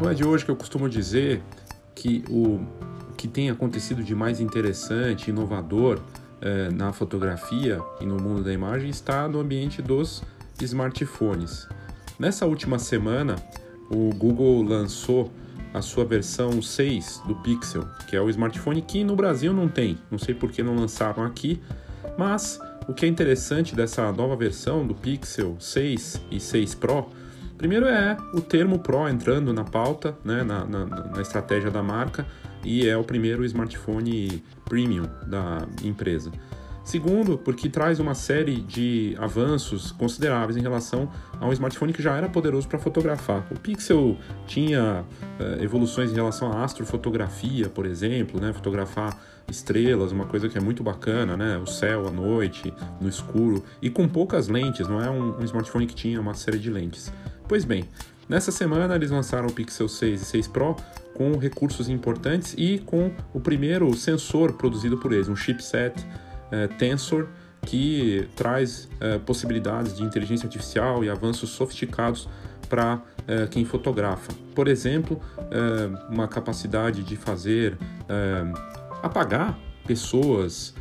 Não é de hoje que eu costumo dizer que o que tem acontecido de mais interessante, inovador eh, na fotografia e no mundo da imagem está no ambiente dos smartphones. Nessa última semana, o Google lançou a sua versão 6 do Pixel, que é o smartphone que no Brasil não tem. Não sei por que não lançaram aqui, mas o que é interessante dessa nova versão do Pixel 6 e 6 Pro, primeiro é o termo Pro entrando na pauta, né, na, na, na estratégia da marca, e é o primeiro smartphone premium da empresa. Segundo, porque traz uma série de avanços consideráveis em relação a um smartphone que já era poderoso para fotografar. O Pixel tinha uh, evoluções em relação à astrofotografia, por exemplo, né? fotografar estrelas, uma coisa que é muito bacana, né? o céu à noite, no escuro, e com poucas lentes, não é um, um smartphone que tinha uma série de lentes. Pois bem, nessa semana eles lançaram o Pixel 6 e 6 Pro com recursos importantes e com o primeiro sensor produzido por eles, um chipset é, Tensor, que traz é, possibilidades de inteligência artificial e avanços sofisticados para é, quem fotografa. Por exemplo, uma capacidade de fazer apagar pessoas,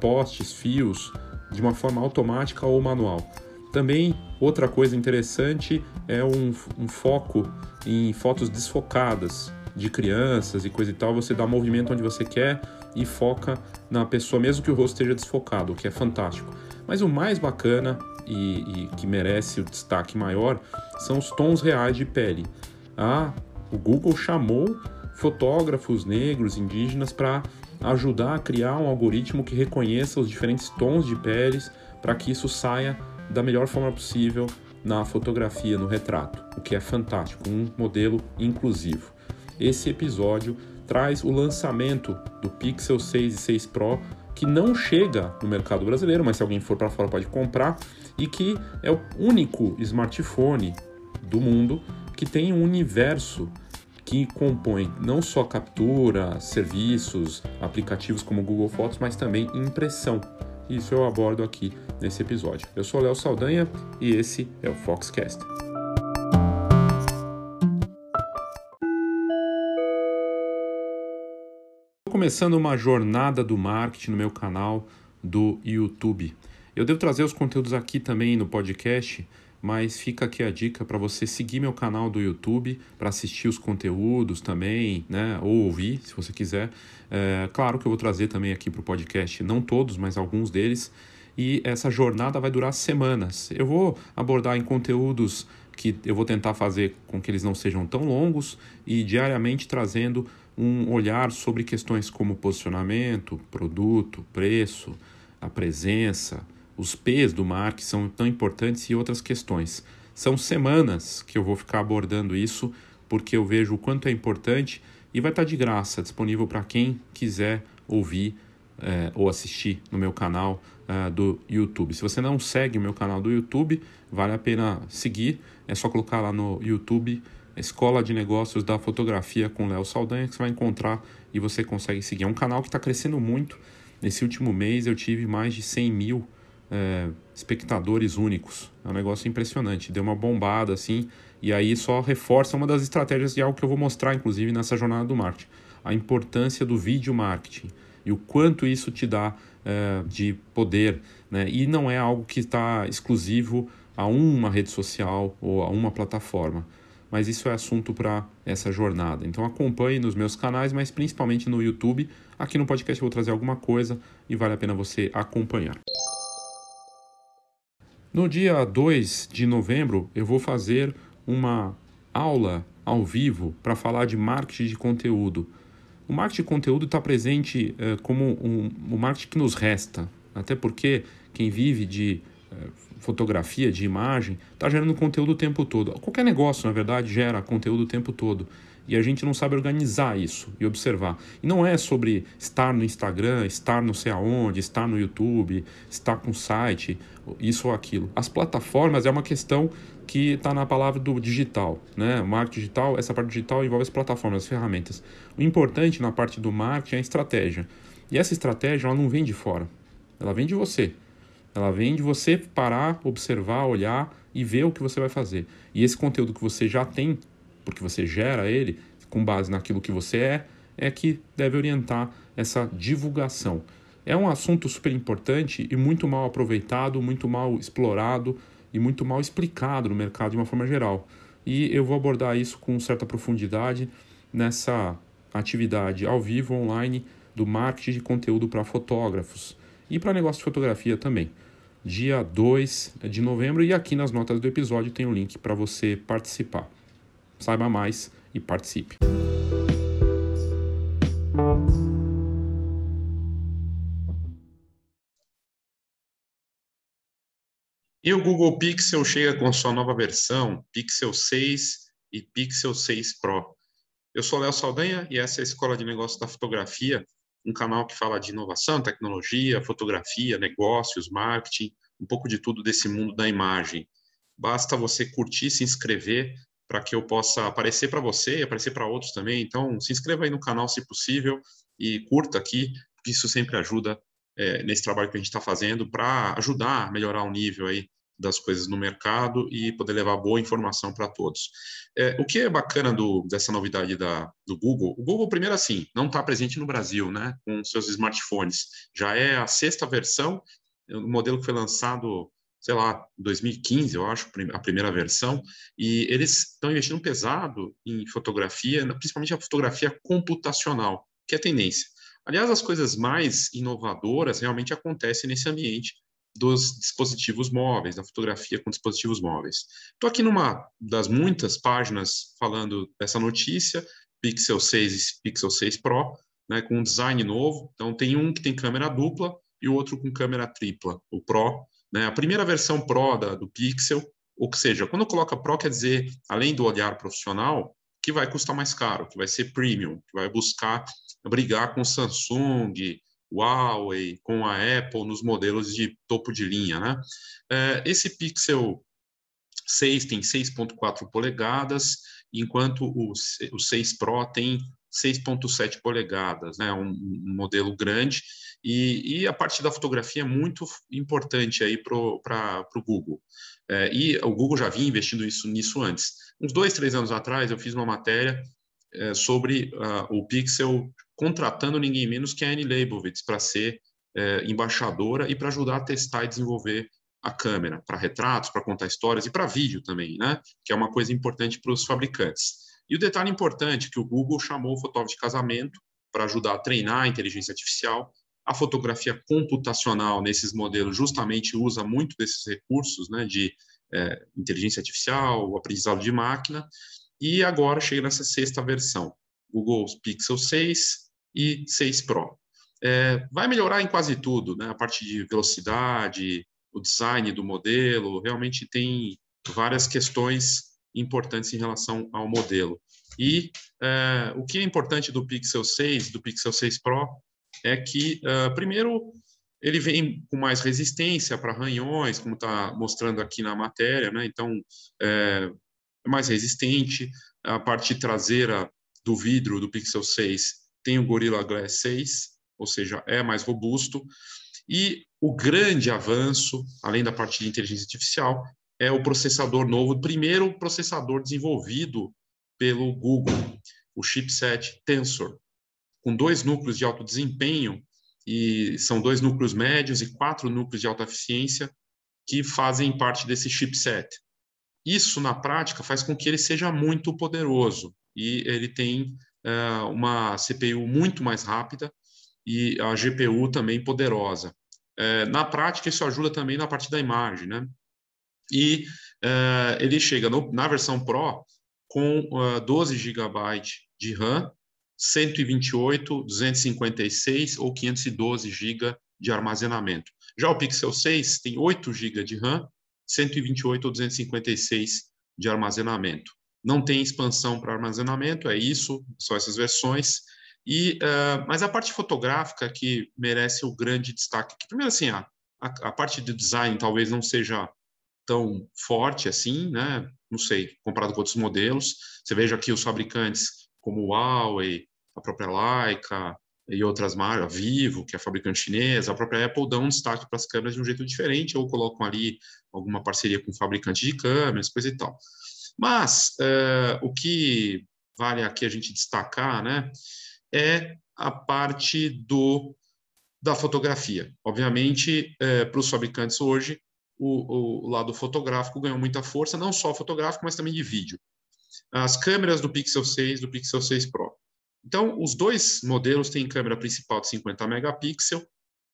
postes, fios de uma forma automática ou manual. Também outra coisa interessante é um, um foco em fotos desfocadas de crianças e coisa e tal. Você dá movimento onde você quer e foca na pessoa, mesmo que o rosto esteja desfocado, o que é fantástico. Mas o mais bacana e, e que merece o destaque maior são os tons reais de pele. Ah, o Google chamou fotógrafos negros, indígenas, para ajudar a criar um algoritmo que reconheça os diferentes tons de peles para que isso saia da melhor forma possível na fotografia, no retrato, o que é fantástico, um modelo inclusivo. Esse episódio traz o lançamento do Pixel 6 e 6 Pro, que não chega no mercado brasileiro, mas se alguém for para fora pode comprar, e que é o único smartphone do mundo que tem um universo que compõe não só captura, serviços, aplicativos como Google Fotos, mas também impressão. Isso eu abordo aqui nesse episódio. Eu sou Léo Saldanha e esse é o Foxcast. começando uma jornada do marketing no meu canal do YouTube. Eu devo trazer os conteúdos aqui também no podcast, mas fica aqui a dica para você seguir meu canal do YouTube para assistir os conteúdos também, né? Ou ouvir, se você quiser. É, claro que eu vou trazer também aqui para o podcast, não todos, mas alguns deles. E essa jornada vai durar semanas. Eu vou abordar em conteúdos que eu vou tentar fazer com que eles não sejam tão longos e diariamente trazendo um olhar sobre questões como posicionamento, produto, preço, a presença, os P's do marketing são tão importantes e outras questões. São semanas que eu vou ficar abordando isso porque eu vejo o quanto é importante e vai estar de graça, disponível para quem quiser ouvir é, ou assistir no meu canal uh, do YouTube. Se você não segue o meu canal do YouTube, vale a pena seguir. É só colocar lá no YouTube Escola de Negócios da Fotografia com Léo Saldanha, que você vai encontrar e você consegue seguir. É um canal que está crescendo muito. Nesse último mês eu tive mais de 100 mil é, espectadores únicos. É um negócio impressionante. Deu uma bombada assim. E aí só reforça uma das estratégias de algo que eu vou mostrar, inclusive, nessa jornada do marketing. A importância do vídeo marketing e o quanto isso te dá é, de poder. Né? E não é algo que está exclusivo a uma rede social ou a uma plataforma mas isso é assunto para essa jornada. Então acompanhe nos meus canais, mas principalmente no YouTube. Aqui no podcast eu vou trazer alguma coisa e vale a pena você acompanhar. No dia 2 de novembro, eu vou fazer uma aula ao vivo para falar de marketing de conteúdo. O marketing de conteúdo está presente eh, como um, o marketing que nos resta, até porque quem vive de eh, fotografia, de imagem, está gerando conteúdo o tempo todo. Qualquer negócio, na verdade, gera conteúdo o tempo todo. E a gente não sabe organizar isso e observar. E não é sobre estar no Instagram, estar não sei aonde, estar no YouTube, estar com site, isso ou aquilo. As plataformas é uma questão que está na palavra do digital. Né? O marketing digital, essa parte digital envolve as plataformas, as ferramentas. O importante na parte do marketing é a estratégia. E essa estratégia ela não vem de fora, ela vem de você. Ela vem de você parar, observar, olhar e ver o que você vai fazer. E esse conteúdo que você já tem porque você gera ele com base naquilo que você é, é que deve orientar essa divulgação. É um assunto super importante e muito mal aproveitado, muito mal explorado e muito mal explicado no mercado de uma forma geral. E eu vou abordar isso com certa profundidade nessa atividade ao vivo online do marketing de conteúdo para fotógrafos e para negócio de fotografia também. Dia 2 de novembro e aqui nas notas do episódio tem o um link para você participar. Saiba mais e participe. E o Google Pixel chega com sua nova versão, Pixel 6 e Pixel 6 Pro. Eu sou Léo Saldanha e essa é a Escola de Negócios da Fotografia, um canal que fala de inovação, tecnologia, fotografia, negócios, marketing, um pouco de tudo desse mundo da imagem. Basta você curtir, se inscrever para que eu possa aparecer para você e aparecer para outros também. Então, se inscreva aí no canal se possível e curta aqui, porque isso sempre ajuda é, nesse trabalho que a gente está fazendo para ajudar a melhorar o nível aí das coisas no mercado e poder levar boa informação para todos. É, o que é bacana do, dessa novidade da, do Google? O Google, primeiro assim, não está presente no Brasil, né, com seus smartphones. Já é a sexta versão, o modelo que foi lançado, sei lá, 2015, eu acho, a primeira versão, e eles estão investindo pesado em fotografia, principalmente a fotografia computacional, que é tendência. Aliás, as coisas mais inovadoras realmente acontecem nesse ambiente dos dispositivos móveis, da fotografia com dispositivos móveis. Estou aqui numa das muitas páginas falando dessa notícia, Pixel 6 e Pixel 6 Pro, né, com um design novo. Então, tem um que tem câmera dupla e o outro com câmera tripla, o Pro. Né, a primeira versão Pro da, do Pixel, ou seja, quando coloca Pro, quer dizer, além do olhar profissional, que vai custar mais caro, que vai ser premium, que vai buscar brigar com Samsung, Huawei, com a Apple nos modelos de topo de linha. Né? É, esse Pixel 6 tem 6.4 polegadas, enquanto o, o 6 Pro tem 6.7 polegadas, né? Um, um, modelo grande e, e, a parte da fotografia é muito importante aí para o Google. É, e o Google já vinha investindo isso, nisso antes. Uns dois, três anos atrás, eu fiz uma matéria é, sobre uh, o Pixel contratando ninguém menos que a Annie Leibovitz para ser é, embaixadora e para ajudar a testar e desenvolver a câmera para retratos, para contar histórias e para vídeo também, né? Que é uma coisa importante para os fabricantes. E o detalhe importante que o Google chamou o fotógrafo de casamento para ajudar a treinar a inteligência artificial. A fotografia computacional nesses modelos justamente usa muito desses recursos, né? De é, inteligência artificial, aprendizado de máquina. E agora chega nessa sexta versão, Google Pixel 6, e 6 Pro. É, vai melhorar em quase tudo, né? A parte de velocidade, o design do modelo, realmente tem várias questões importantes em relação ao modelo. E é, o que é importante do Pixel 6, do Pixel 6 Pro, é que, é, primeiro, ele vem com mais resistência para arranhões, como está mostrando aqui na matéria, né? Então, é, é mais resistente. A parte traseira do vidro do Pixel 6 tem o Gorilla Glass 6, ou seja, é mais robusto. E o grande avanço, além da parte de inteligência artificial, é o processador novo, o primeiro processador desenvolvido pelo Google, o chipset Tensor, com dois núcleos de alto desempenho, e são dois núcleos médios e quatro núcleos de alta eficiência que fazem parte desse chipset. Isso, na prática, faz com que ele seja muito poderoso e ele tem é, uma CPU muito mais rápida e a GPU também poderosa. É, na prática, isso ajuda também na parte da imagem, né? E é, ele chega no, na versão Pro com uh, 12 GB de RAM, 128, 256 ou 512 GB de armazenamento. Já o Pixel 6 tem 8 GB de RAM, 128 ou 256 de armazenamento não tem expansão para armazenamento, é isso, só essas versões. E, uh, mas a parte fotográfica que merece o grande destaque. Que, primeiro, assim, a, a, a, parte de design talvez não seja tão forte assim, né? Não sei, comparado com outros modelos. Você veja aqui os fabricantes como o Huawei, a própria Leica e outras marcas, a Vivo, que é a fabricante chinesa, a própria Apple dão um destaque para as câmeras de um jeito diferente ou colocam ali alguma parceria com fabricante de câmeras, coisa e tal. Mas uh, o que vale aqui a gente destacar né, é a parte do, da fotografia. Obviamente, uh, para os fabricantes hoje, o, o, lado fotográfico ganhou muita força, não só fotográfico, mas também de vídeo. As câmeras do Pixel 6 do Pixel 6 Pro. Então, os dois modelos têm câmera principal de 50 megapixels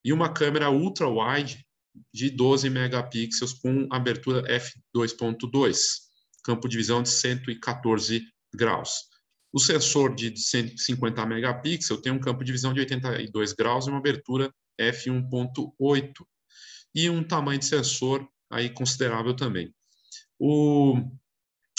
e uma câmera ultra-wide de 12 megapixels com abertura f2.2, campo de visão de 114 graus. O sensor de 150 megapixels tem um campo de visão de 82 graus e uma abertura f1.8 e um tamanho de sensor aí considerável também. O,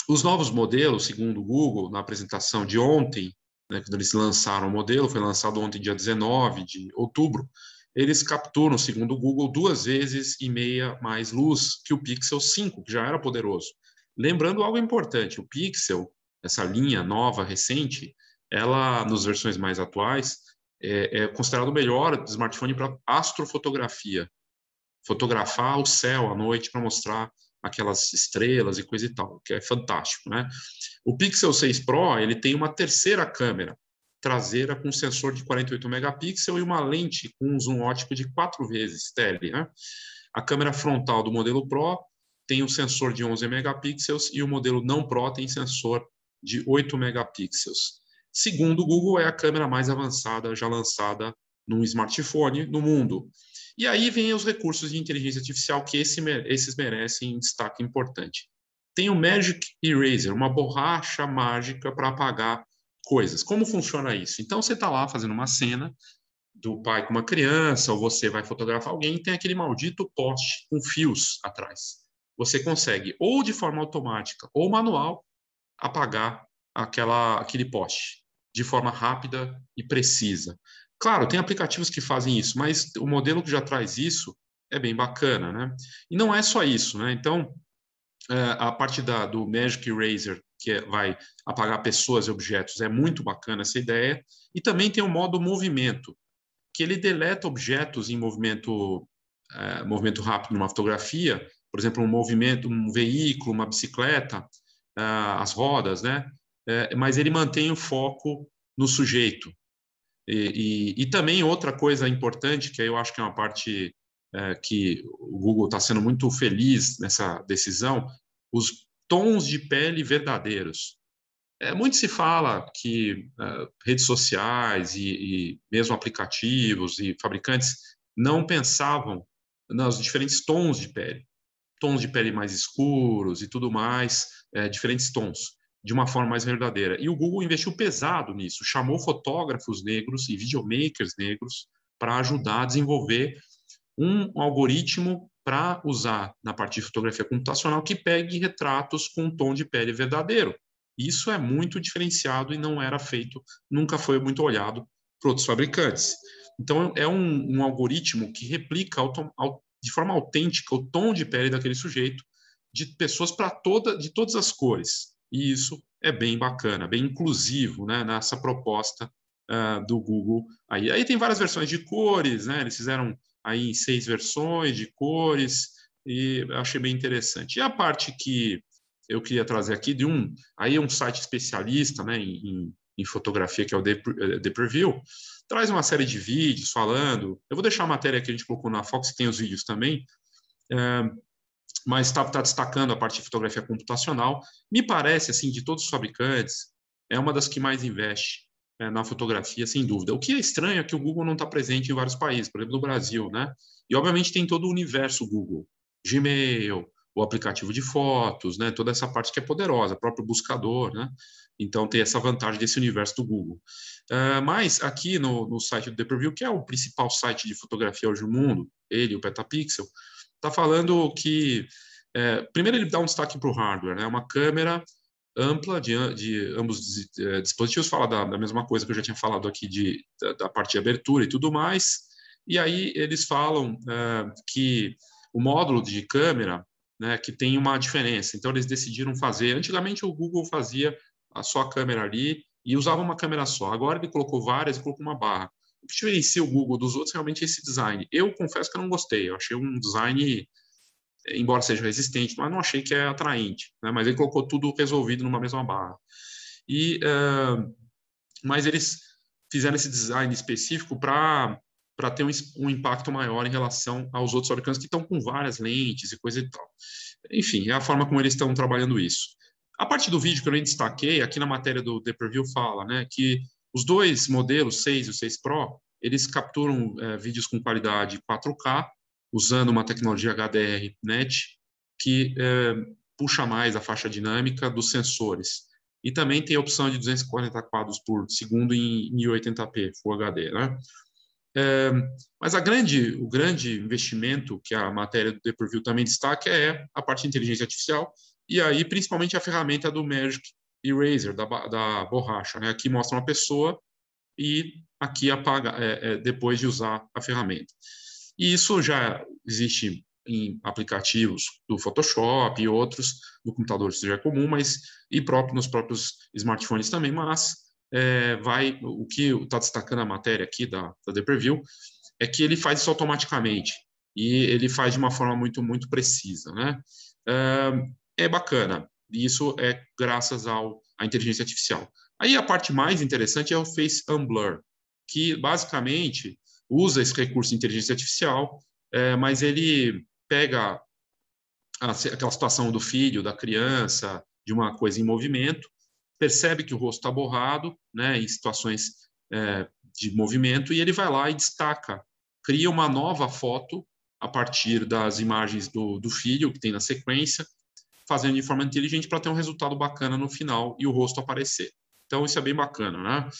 os novos modelos, segundo o Google, na apresentação de ontem, né, quando eles lançaram o modelo, foi lançado ontem, dia 19 de outubro, eles capturam, segundo o Google, duas vezes e meia mais luz que o Pixel 5, que já era poderoso. Lembrando algo importante, o Pixel, essa linha nova, recente, ela, nas versões mais atuais, é, é considerado o melhor smartphone para astrofotografia. Fotografar o céu à noite para mostrar aquelas estrelas e coisa e tal, que é fantástico, né? O Pixel 6 Pro, ele tem uma terceira câmera traseira com sensor de 48 megapixels e uma lente com um zoom ótico de quatro vezes tele, né? A câmera frontal do modelo Pro tem um sensor de 11 megapixels e o modelo não Pro tem sensor de 8 megapixels. Segundo o Google, é a câmera mais avançada já lançada num smartphone no mundo. E aí vem os recursos de inteligência artificial que esse, esses merecem destaque importante. Tem o Magic Eraser, uma borracha mágica para apagar coisas. Como funciona isso? Então, você está lá fazendo uma cena do pai com uma criança, ou você vai fotografar alguém tem aquele maldito poste com fios atrás. Você consegue, ou de forma automática ou manual, apagar aquela, aquele poste de forma rápida e precisa. Claro, tem aplicativos que fazem isso, mas o modelo que já traz isso é bem bacana, né? E não é só isso, né? Então, é, a parte da, do Magic Eraser, que é, vai apagar pessoas e objetos, é muito bacana essa ideia. E também tem o modo movimento, que ele deleta objetos em movimento, é, movimento rápido numa fotografia, por exemplo, um movimento, um veículo, uma bicicleta, é, as rodas, né? É, mas ele mantém o foco no sujeito. E, e, e, também outra coisa importante, que eu acho que é uma parte é, que o Google está sendo muito feliz nessa decisão, os tons de pele verdadeiros. É, muito se fala que é, redes sociais e, e, mesmo aplicativos e fabricantes não pensavam nos diferentes tons de pele, tons de pele mais escuros e tudo mais, é, diferentes tons de uma forma mais verdadeira. E o Google investiu pesado nisso, chamou fotógrafos negros e videomakers negros para ajudar a desenvolver um algoritmo para usar na parte de fotografia computacional que pegue retratos com um tom de pele verdadeiro. Isso é muito diferenciado e não era feito, nunca foi muito olhado por outros fabricantes. Então, é um, um algoritmo que replica de forma autêntica o tom de pele daquele sujeito, de pessoas para toda, de todas as cores. E isso é bem bacana, bem inclusivo né, nessa proposta uh, do Google. Aí. aí tem várias versões de cores, né? eles fizeram aí seis versões de cores e achei bem interessante. E a parte que eu queria trazer aqui de um, aí é um site especialista né, em, em fotografia, que é o The, eh, The Preview, traz uma série de vídeos falando. Eu vou deixar a matéria que a gente colocou na Fox, tem os vídeos também. Uh, mas está tá destacando a parte de fotografia computacional. Me parece, assim, de todos os fabricantes, é uma das que mais investe é, na fotografia, sem dúvida. O que é estranho é que o Google não está presente em vários países, por exemplo, no Brasil, né? E, obviamente, tem todo o universo Google, Gmail, o aplicativo de fotos, né? Toda essa parte que é poderosa, o próprio buscador, né? Então, tem essa vantagem desse universo do Google. Uh, mas, aqui no, no site do The Preview, que é o principal site de fotografia hoje no mundo, ele, o Petapixel, está falando que, é, primeiro, ele dá um destaque para o hardware, né? uma câmera ampla de, de ambos é, dispositivos, fala da, da, mesma coisa que eu já tinha falado aqui de, da, da parte de abertura e tudo mais, e aí eles falam é, que o módulo de câmera, né, que tem uma diferença, então eles decidiram fazer, antigamente o Google fazia a sua câmera ali e usava uma câmera só, agora ele colocou várias e colocou uma barra diferencia o Google dos outros realmente esse design. Eu confesso que eu não gostei, eu achei um design embora seja resistente, mas não achei que é atraente. Né? Mas ele colocou tudo resolvido numa mesma barra. E, uh, mas eles fizeram esse design específico para para ter um, um, impacto maior em relação aos outros fabricantes que estão com várias lentes e coisa e tal. Enfim, é a forma como eles estão trabalhando isso. A parte do vídeo que eu nem destaquei, aqui na matéria do The Preview fala né, que os dois modelos, 6 e o 6 Pro, eles capturam é, vídeos com qualidade 4K, usando uma tecnologia HDR-NET, que é, puxa mais a faixa dinâmica dos sensores. E também tem a opção de 240 quadros por segundo em 1080p, Full HD. Né? É, mas a grande, o grande investimento que a matéria do The Preview também destaca é a parte de inteligência artificial, e aí principalmente a ferramenta do Magic Eraser, da, da borracha. Né? Aqui mostra uma pessoa e aqui apaga é, é, depois de usar a ferramenta. E isso já existe em aplicativos do Photoshop e outros, no computador isso já é comum, mas e próprio nos próprios smartphones também, mas é, vai o que está destacando a matéria aqui da, da The Preview é que ele faz isso automaticamente e ele faz de uma forma muito muito precisa, né? É, é bacana. E isso é graças ao à inteligência artificial. Aí a parte mais interessante é o Face Unblur, que basicamente usa esse recurso de inteligência artificial, é, mas ele pega a, aquela situação do filho, da criança, de uma coisa em movimento, percebe que o rosto está borrado, né, em situações é, de movimento, e ele vai lá e destaca, cria uma nova foto a partir das imagens do, do filho que tem na sequência, fazendo de forma inteligente para ter um resultado bacana no final e o rosto aparecer. Então, isso é bem bacana, né?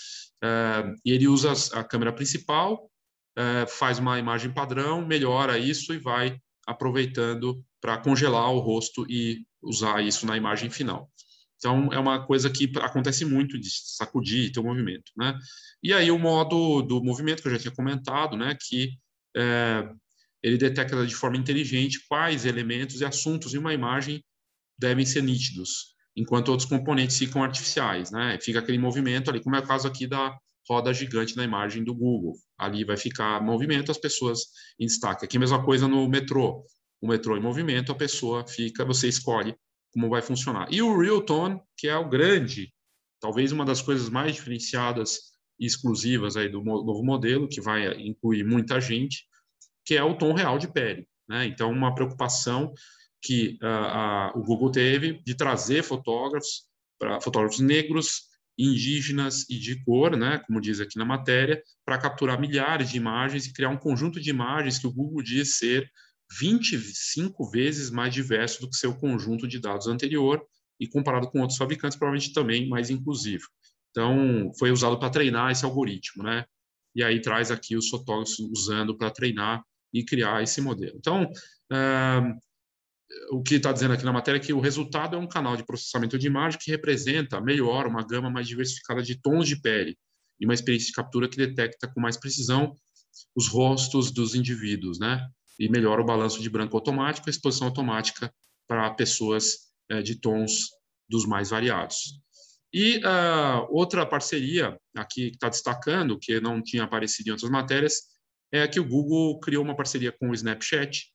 É, e ele usa a câmera principal, é, faz uma imagem padrão, melhora isso e vai aproveitando para congelar o rosto e usar isso na imagem final. Então, é uma coisa que acontece muito de sacudir e ter um movimento, né? E aí, o modo do movimento, que eu já tinha comentado, né? Que é, ele detecta de forma inteligente quais elementos e assuntos em uma imagem devem ser nítidos, enquanto outros componentes ficam artificiais, né? Fica aquele movimento ali, como é o caso aqui da roda gigante na imagem do Google. Ali vai ficar movimento, as pessoas em destaque. Aqui mesma coisa no metrô. O metrô em movimento, a pessoa fica, você escolhe como vai funcionar. E o Real Tone, que é o grande, talvez uma das coisas mais diferenciadas e exclusivas aí do novo modelo, que vai incluir muita gente, que é o tom real de pele. Né? Então, uma preocupação que uh, o Google teve de trazer fotógrafos, para fotógrafos negros, indígenas e de cor, né, como diz aqui na matéria, para capturar milhares de imagens e criar um conjunto de imagens que o Google diz ser 25 vezes mais diverso do que seu conjunto de dados anterior e comparado com outros fabricantes, provavelmente também mais inclusivo. Então, foi usado para treinar esse algoritmo, né? E aí traz aqui os fotógrafos usando para treinar e criar esse modelo. Então, uh, o que está dizendo aqui na matéria é que o resultado é um canal de processamento de imagem que representa melhor uma gama mais diversificada de tons de pele e uma experiência de captura que detecta com mais precisão os rostos dos indivíduos, né? E melhora o balanço de branco automático a exposição automática para pessoas é, de tons dos mais variados. E uh, outra parceria aqui que está destacando, que não tinha aparecido em outras matérias, é que o Google criou uma parceria com o Snapchat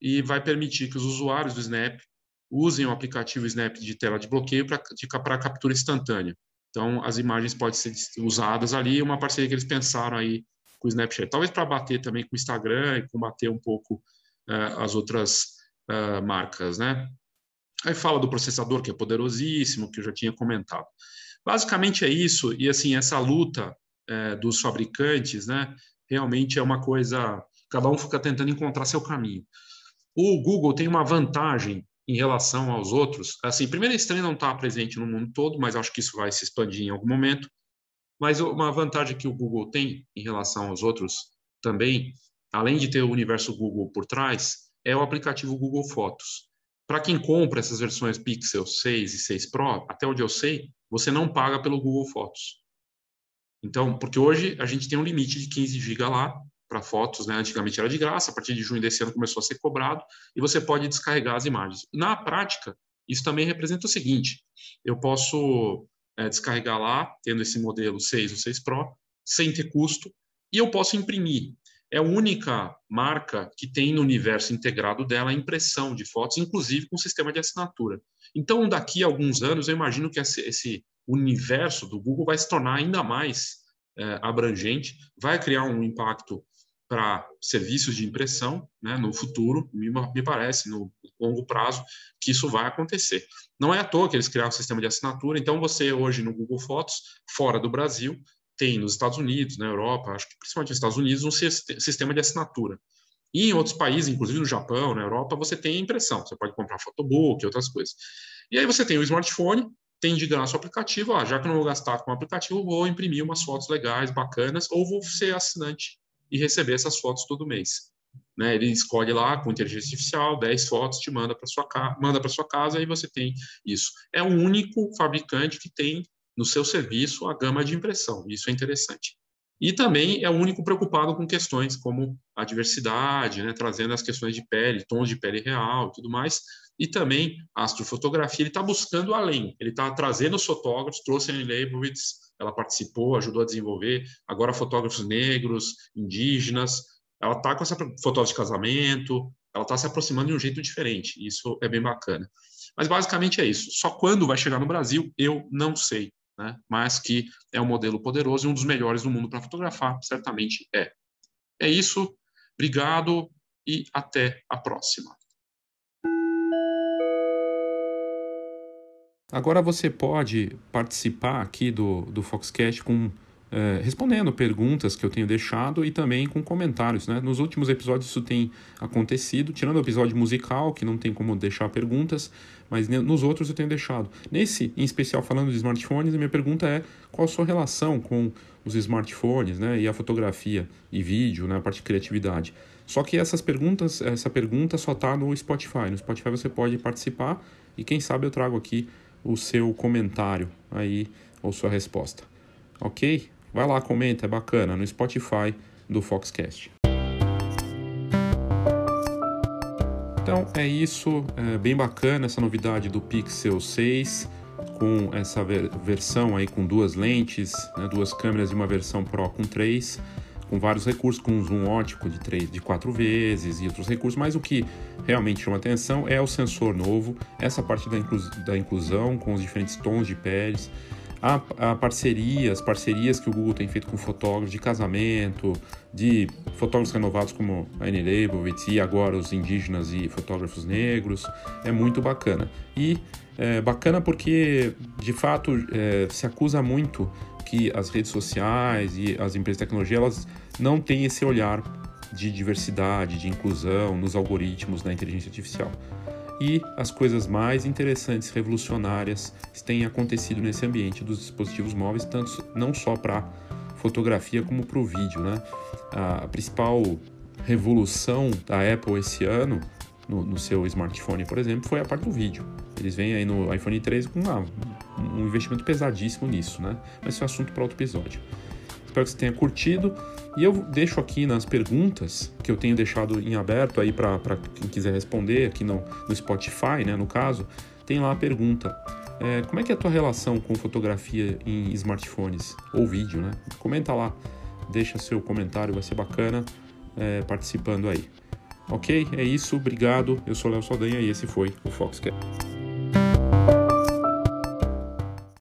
e vai permitir que os usuários do Snap usem o aplicativo Snap de tela de bloqueio para captura instantânea. Então, as imagens podem ser usadas ali, uma parceria que eles pensaram aí com o Snapchat. Talvez para bater também com o Instagram e combater um pouco uh, as outras uh, marcas, né? Aí fala do processador, que é poderosíssimo, que eu já tinha comentado. Basicamente é isso, e assim, essa luta uh, dos fabricantes, né, realmente é uma coisa, cada um fica tentando encontrar seu caminho. O Google tem uma vantagem em relação aos outros. Assim, primeiro, esse trem não está presente no mundo todo, mas acho que isso vai se expandir em algum momento. Mas uma vantagem que o Google tem em relação aos outros também, além de ter o universo Google por trás, é o aplicativo Google Fotos. Para quem compra essas versões Pixel 6 e 6 Pro, até onde eu sei, você não paga pelo Google Fotos. Então, porque hoje a gente tem um limite de 15 GB lá, para fotos, né? Antigamente era de graça, a partir de junho desse ano começou a ser cobrado e você pode descarregar as imagens. Na prática, isso também representa o seguinte: eu posso é, descarregar lá, tendo esse modelo 6 ou 6 Pro, sem ter custo, e eu posso imprimir. é a única marca que tem no universo integrado dela a impressão de fotos, inclusive com sistema de assinatura. Então, daqui a alguns anos, eu imagino que esse, universo do Google vai se tornar ainda mais é, abrangente, vai criar um impacto para serviços de impressão né, no futuro, me, me, parece, no longo prazo, que isso vai acontecer. Não é à toa que eles criaram um sistema de assinatura, então você hoje no Google Fotos, fora do Brasil, tem nos Estados Unidos, na Europa, acho que principalmente nos Estados Unidos, um sistema de assinatura. E em outros países, inclusive no Japão, na Europa, você tem impressão. Você pode comprar photobook e outras coisas. E aí você tem o smartphone, tem de graça o aplicativo. Ah, já que eu não vou gastar com o aplicativo, vou imprimir umas fotos legais, bacanas, ou vou ser assinante e receber essas fotos todo mês. Né? Ele escolhe lá com inteligência artificial 10 fotos, te manda para sua manda para sua casa e você tem isso. É o único fabricante que tem no seu serviço a gama de impressão. Isso é interessante. E também é o único preocupado com questões como a diversidade, né, trazendo as questões de pele, tons de pele real e tudo mais. E também a astrofotografia, ele está buscando além, ele está trazendo os fotógrafos, trouxe Annie Leibovitz, ela participou, ajudou a desenvolver, agora fotógrafos negros, indígenas, ela está com essa fotógrafo de casamento, ela está se aproximando de um jeito diferente, isso é bem bacana. Mas basicamente é isso, só quando vai chegar no Brasil, eu não sei né? mas que é um modelo poderoso e um dos melhores do mundo para fotografar, certamente é. É isso, obrigado e até a próxima. Agora você pode participar aqui do, do Foxcast com é, respondendo perguntas que eu tenho deixado e também com comentários. Né? Nos últimos episódios isso tem acontecido, tirando o episódio musical, que não tem como deixar perguntas, mas nos outros eu tenho deixado. Nesse, em especial, falando de smartphones, a minha pergunta é qual a sua relação com os smartphones né? e a fotografia e vídeo, né? a parte de criatividade. Só que essas perguntas, essa pergunta só está no Spotify. No Spotify você pode participar e quem sabe eu trago aqui o seu comentário aí ou sua resposta. Ok? Vai lá, comenta, é bacana, no Spotify do Foxcast. Então é isso, é bem bacana essa novidade do Pixel 6 com essa ver versão aí com duas lentes, né, duas câmeras e uma versão Pro com três, com vários recursos, com zoom ótico de três, de quatro vezes e outros recursos. Mas o que realmente chama atenção é o sensor novo, essa parte da, inclus da inclusão com os diferentes tons de peles Há, há parcerias, parcerias que o Google tem feito com fotógrafos de casamento, de fotógrafos renovados como a Annie Leibovitz e agora os indígenas e fotógrafos negros. É muito bacana. E é bacana porque, de fato, é, se acusa muito que as redes sociais e as empresas de tecnologia elas não têm esse olhar de diversidade, de inclusão nos algoritmos da inteligência artificial e as coisas mais interessantes, revolucionárias têm acontecido nesse ambiente dos dispositivos móveis, tanto não só para fotografia como para o vídeo, né? A principal revolução da Apple esse ano no, no, seu smartphone, por exemplo, foi a parte do vídeo. Eles vêm aí no iPhone 13 com uma, um investimento pesadíssimo nisso, né? Mas isso é assunto para outro episódio. Espero que você tenha curtido. E eu deixo aqui nas perguntas que eu tenho deixado em aberto aí para quem quiser responder aqui no, no Spotify, né, no caso, tem lá a pergunta. É, como é que é a tua relação com fotografia em smartphones ou vídeo, né? Comenta lá, deixa seu comentário, vai ser bacana é, participando aí. Ok? É isso, obrigado. Eu sou Léo Saldanha e esse foi o Foxcast.